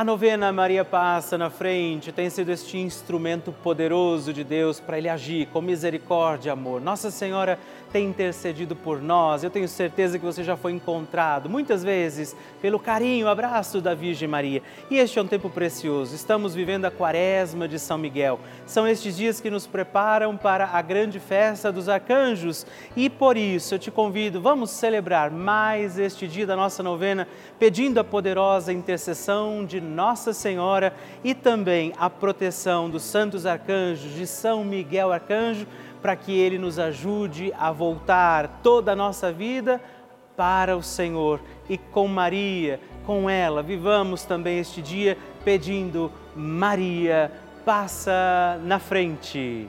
A novena Maria Passa na Frente tem sido este instrumento poderoso de Deus para Ele agir com misericórdia e amor. Nossa Senhora tem intercedido por nós. Eu tenho certeza que você já foi encontrado muitas vezes pelo carinho, abraço da Virgem Maria. E este é um tempo precioso. Estamos vivendo a Quaresma de São Miguel. São estes dias que nos preparam para a grande festa dos arcanjos. E por isso eu te convido, vamos celebrar mais este dia da nossa novena, pedindo a poderosa intercessão de Nossa Senhora e também a proteção dos santos arcanjos de São Miguel Arcanjo para que Ele nos ajude a voltar toda a nossa vida para o Senhor. E com Maria, com ela, vivamos também este dia pedindo: Maria, passa na frente.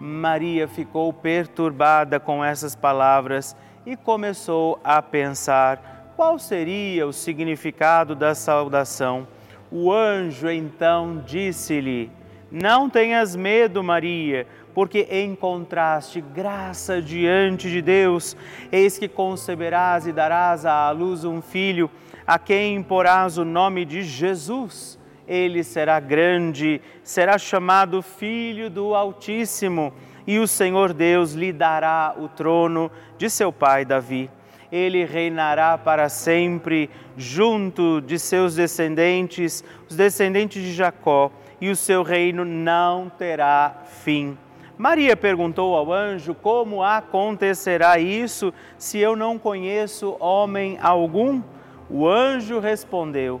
Maria ficou perturbada com essas palavras e começou a pensar qual seria o significado da saudação. O anjo então disse-lhe: Não tenhas medo, Maria porque encontraste graça diante de Deus. Eis que conceberás e darás à luz um filho, a quem porás o nome de Jesus. Ele será grande, será chamado Filho do Altíssimo, e o Senhor Deus lhe dará o trono de seu pai Davi. Ele reinará para sempre junto de seus descendentes, os descendentes de Jacó, e o seu reino não terá fim. Maria perguntou ao anjo: Como acontecerá isso se eu não conheço homem algum? O anjo respondeu: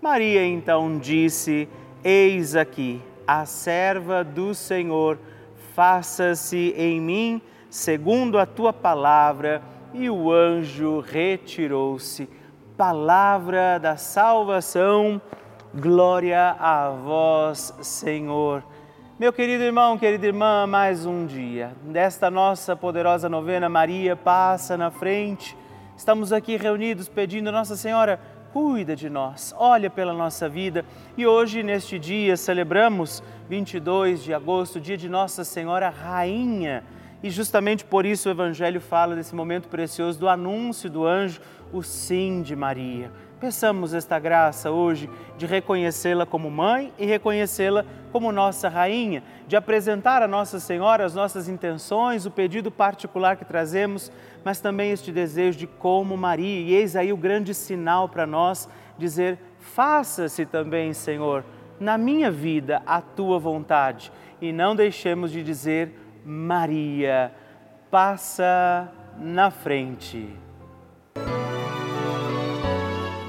Maria então disse: Eis aqui a serva do Senhor, faça-se em mim segundo a tua palavra. E o anjo retirou-se. Palavra da salvação, glória a vós, Senhor. Meu querido irmão, querida irmã, mais um dia desta nossa poderosa novena, Maria passa na frente. Estamos aqui reunidos pedindo, Nossa Senhora, cuida de nós, olha pela nossa vida. E hoje, neste dia, celebramos 22 de agosto, dia de Nossa Senhora Rainha. E justamente por isso o Evangelho fala desse momento precioso do anúncio do anjo, o sim de Maria. Peçamos esta graça hoje de reconhecê-la como mãe e reconhecê-la como nossa rainha, de apresentar a Nossa Senhora as nossas intenções, o pedido particular que trazemos, mas também este desejo de como Maria. E eis aí o grande sinal para nós dizer: faça-se também, Senhor, na minha vida a tua vontade. E não deixemos de dizer: Maria, passa na frente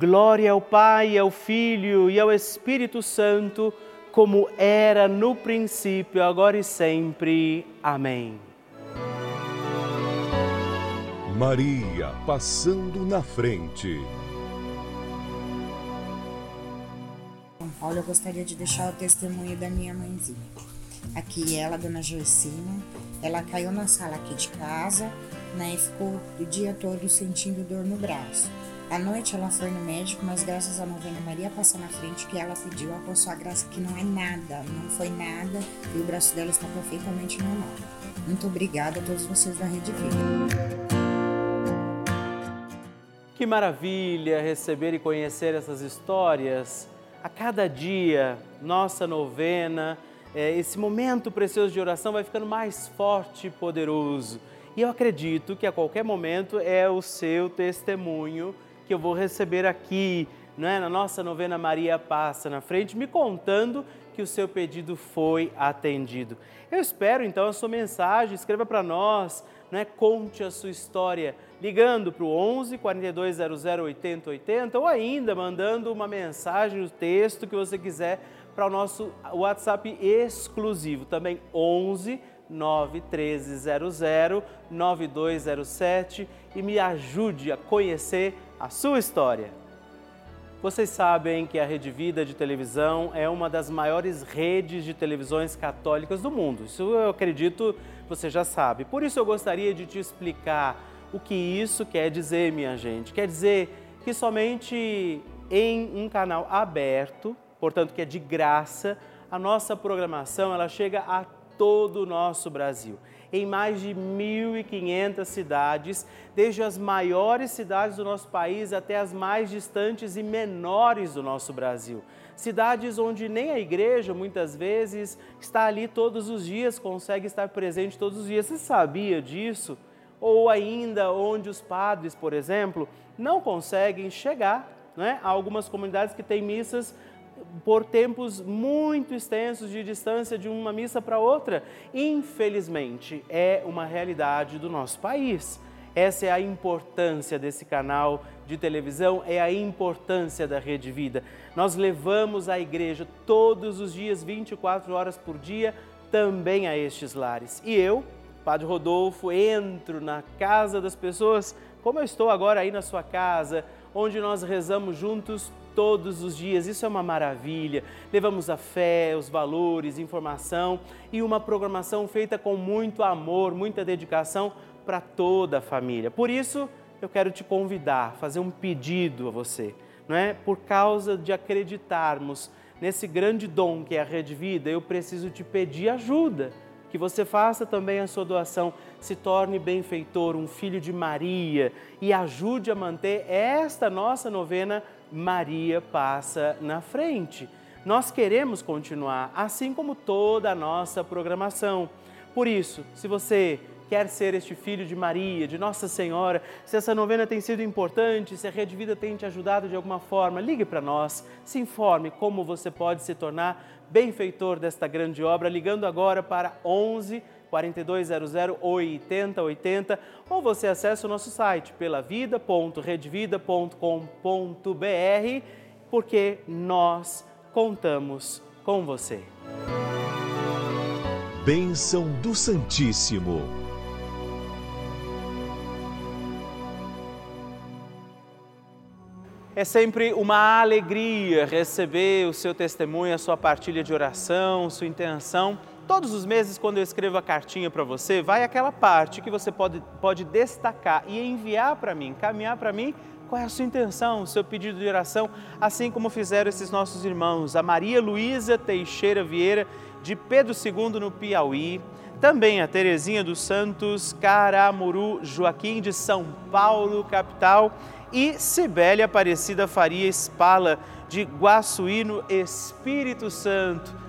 Glória ao Pai, ao Filho e ao Espírito Santo, como era no princípio, agora e sempre. Amém. Maria passando na frente. Olha, eu gostaria de deixar o testemunho da minha mãezinha. Aqui ela, dona Joicina, ela caiu na sala aqui de casa, né, e ficou o dia todo sentindo dor no braço. À noite ela foi no médico, mas graças à novena Maria passar na frente que ela pediu, a sua graça que não é nada, não foi nada e o braço dela está perfeitamente normal. Muito obrigada a todos vocês da Rede Vida. Que maravilha receber e conhecer essas histórias. A cada dia, nossa novena, é, esse momento precioso de oração vai ficando mais forte e poderoso. E eu acredito que a qualquer momento é o seu testemunho que eu vou receber aqui, né, na nossa novena Maria Passa na frente, me contando que o seu pedido foi atendido. Eu espero então a sua mensagem, escreva para nós, né, conte a sua história, ligando para o 11 4200 8080 ou ainda mandando uma mensagem, o texto que você quiser para o nosso WhatsApp exclusivo, também 11 91300 9207 e me ajude a conhecer a sua história. Vocês sabem que a Rede Vida de televisão é uma das maiores redes de televisões católicas do mundo. Isso eu acredito você já sabe. Por isso eu gostaria de te explicar o que isso quer dizer, minha gente. Quer dizer que somente em um canal aberto, portanto que é de graça, a nossa programação ela chega a todo o nosso Brasil em mais de 1.500 cidades, desde as maiores cidades do nosso país até as mais distantes e menores do nosso Brasil. Cidades onde nem a igreja, muitas vezes, está ali todos os dias, consegue estar presente todos os dias. Você sabia disso? Ou ainda onde os padres, por exemplo, não conseguem chegar né, a algumas comunidades que têm missas por tempos muito extensos de distância de uma missa para outra. Infelizmente, é uma realidade do nosso país. Essa é a importância desse canal de televisão, é a importância da Rede Vida. Nós levamos a igreja todos os dias, 24 horas por dia, também a estes lares. E eu, Padre Rodolfo, entro na casa das pessoas, como eu estou agora aí na sua casa, onde nós rezamos juntos todos os dias. Isso é uma maravilha. Levamos a fé, os valores, informação e uma programação feita com muito amor, muita dedicação para toda a família. Por isso, eu quero te convidar, fazer um pedido a você, não é? Por causa de acreditarmos nesse grande dom que é a Rede Vida, eu preciso te pedir ajuda que você faça também a sua doação, se torne benfeitor, um filho de Maria e ajude a manter esta nossa novena Maria passa na frente. Nós queremos continuar, assim como toda a nossa programação. Por isso, se você quer ser este filho de Maria, de Nossa Senhora, se essa novena tem sido importante, se a Rede Vida tem te ajudado de alguma forma, ligue para nós, se informe como você pode se tornar benfeitor desta grande obra, ligando agora para 11 4200 8080 ou você acessa o nosso site pelavida.redvida.com.br porque nós contamos com você. Bênção do Santíssimo. É sempre uma alegria receber o seu testemunho, a sua partilha de oração, sua intenção Todos os meses, quando eu escrevo a cartinha para você, vai aquela parte que você pode, pode destacar e enviar para mim, encaminhar para mim qual é a sua intenção, o seu pedido de oração, assim como fizeram esses nossos irmãos, a Maria Luísa Teixeira Vieira, de Pedro II, no Piauí, também a Terezinha dos Santos Caramuru Joaquim, de São Paulo, capital, e Cibélia Aparecida Faria Espala, de Guaçuí, no Espírito Santo.